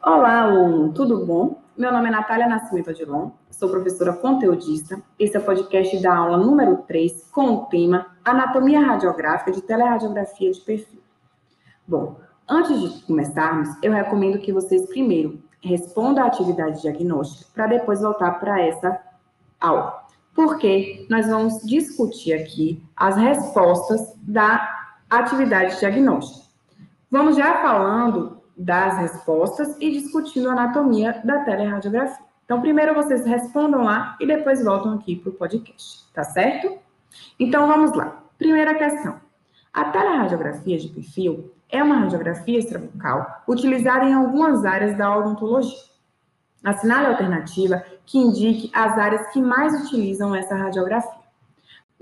Olá, aluno, tudo bom? Meu nome é Natália Nascimento Adilon, sou professora conteudista. Esse é o podcast da aula número 3, com o tema Anatomia Radiográfica de Teleradiografia de Perfil. Bom, antes de começarmos, eu recomendo que vocês primeiro respondam a atividade diagnóstica para depois voltar para essa aula. Porque nós vamos discutir aqui as respostas da atividade diagnóstica. Vamos já falando das respostas e discutindo a anatomia da teleradiografia. Então, primeiro vocês respondam lá e depois voltam aqui para o podcast, tá certo? Então, vamos lá. Primeira questão. A teleradiografia de perfil é uma radiografia extrabucal utilizada em algumas áreas da odontologia. Assinale a alternativa que indique as áreas que mais utilizam essa radiografia.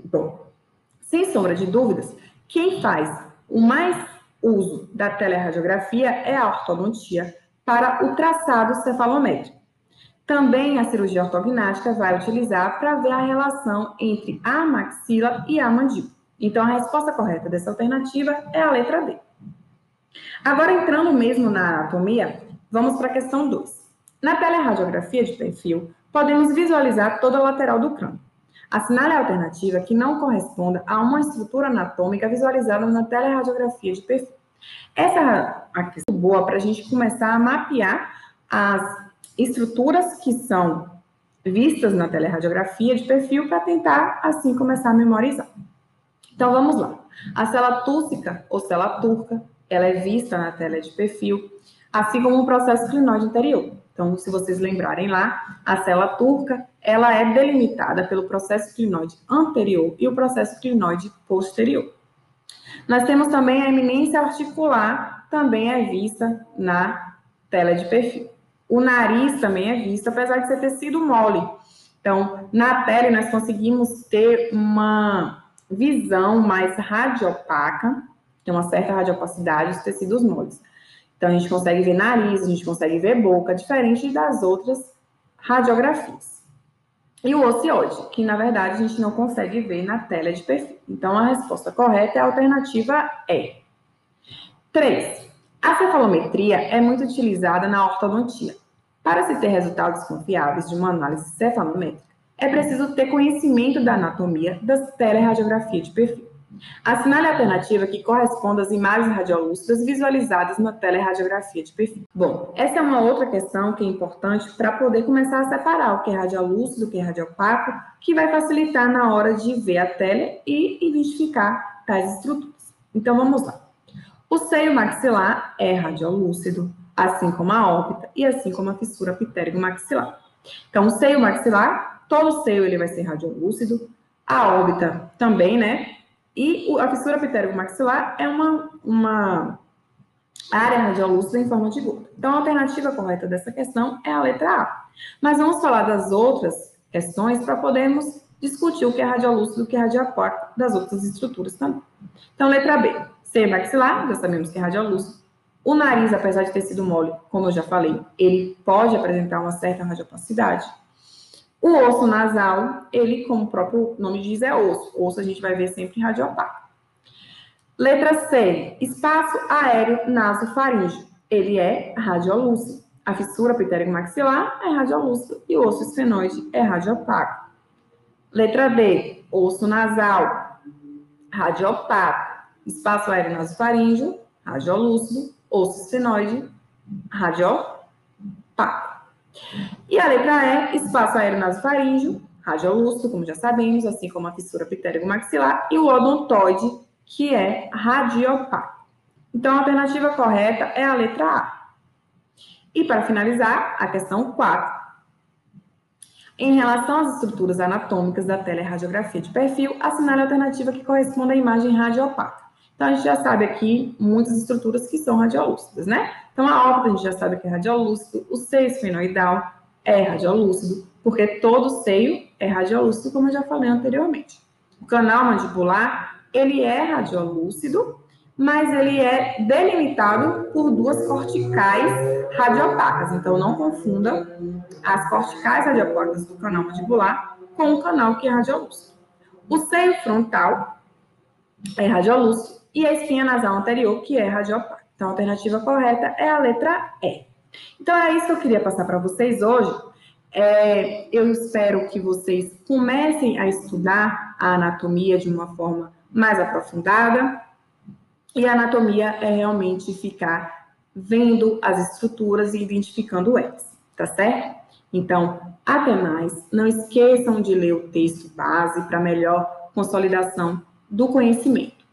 Bom, sem sombra de dúvidas, quem faz o mais uso da teleradiografia é a ortodontia para o traçado cefalométrico. Também a cirurgia ortognática vai utilizar para ver a relação entre a maxila e a mandíbula. Então, a resposta correta dessa alternativa é a letra D. Agora, entrando mesmo na anatomia, vamos para a questão 2. Na teleradiografia de perfil, podemos visualizar toda a lateral do crânio. Assinale a alternativa que não corresponda a uma estrutura anatômica visualizada na teleradiografia de perfil. Essa é a questão boa para a gente começar a mapear as estruturas que são vistas na teleradiografia de perfil para tentar, assim, começar a memorizar. Então, vamos lá. A célula tússica ou célula turca, ela é vista na tela de perfil, assim como o processo clinoide anterior. Então, se vocês lembrarem lá, a célula turca, ela é delimitada pelo processo clinoide anterior e o processo clinoide posterior. Nós temos também a eminência articular, também é vista na tela de perfil. O nariz também é visto, apesar de ser tecido mole. Então, na pele, nós conseguimos ter uma visão mais radiopaca, tem uma certa radiopacidade dos tecidos moles. Então, a gente consegue ver nariz, a gente consegue ver boca, diferente das outras radiografias. E o ocioide, que na verdade a gente não consegue ver na tela de perfil. Então, a resposta correta é a alternativa E. 3. A cefalometria é muito utilizada na ortodontia. Para se ter resultados confiáveis de uma análise cefalométrica, é preciso ter conhecimento da anatomia das teleradiografia de perfil. Assinale a alternativa que corresponde às imagens radiolúcidas visualizadas na teleradiografia de perfil. Bom, essa é uma outra questão que é importante para poder começar a separar o que é radiolúcido, o que é radiopaco, que vai facilitar na hora de ver a tele e identificar tais estruturas. Então, vamos lá. O seio maxilar é radiolúcido, assim como a órbita e assim como a fissura pitérigo-maxilar. Então, o seio maxilar, todo o seio ele vai ser radiolúcido, a órbita também, né? E a fissura pitérico-maxilar é uma, uma área radiolúcida em forma de gota. Então, a alternativa correta dessa questão é a letra A. Mas vamos falar das outras questões para podermos discutir o que é radiolúcido e o que é radioaquático das outras estruturas também. Então, letra B. C maxilar, já sabemos que é radiolúcido. O nariz, apesar de ter sido mole, como eu já falei, ele pode apresentar uma certa radiopacidade. O osso nasal, ele, como o próprio nome diz, é osso. Osso a gente vai ver sempre radiopaco. Letra C, espaço aéreo nasofaríngeo. Ele é radiolúcido. A fissura pitérico-maxilar é radiolúcido e o osso esfenoide é radiopaco. Letra D, osso nasal, radiopaco. Espaço aéreo nasofaríngeo, radiolúcido. Osso esfenoide, radiopaco. E a letra E, espaço aéreo nasofaríngeo, radiolúcido, como já sabemos, assim como a fissura pitérico-maxilar, e o odontoide, que é radiopaco. Então, a alternativa correta é a letra A. E para finalizar, a questão 4. Em relação às estruturas anatômicas da teleradiografia de perfil, assinale a alternativa que corresponde à imagem radiopaca. Então, a gente já sabe aqui muitas estruturas que são radiolúcidas, né? Então, a órbita a gente já sabe que é radiolúcido, o seio esfenoidal é radiolúcido, porque todo seio é radiolúcido, como eu já falei anteriormente. O canal mandibular, ele é radiolúcido, mas ele é delimitado por duas corticais radiopacas. Então, não confunda as corticais radiopacas do canal mandibular com o canal que é radiolúcido. O seio frontal é radiolúcido e a espinha nasal anterior, que é radiopaca. Então, a alternativa correta é a letra E. Então, é isso que eu queria passar para vocês hoje. É, eu espero que vocês comecem a estudar a anatomia de uma forma mais aprofundada. E a anatomia é realmente ficar vendo as estruturas e identificando elas, tá certo? Então, até mais. Não esqueçam de ler o texto base para melhor consolidação do conhecimento.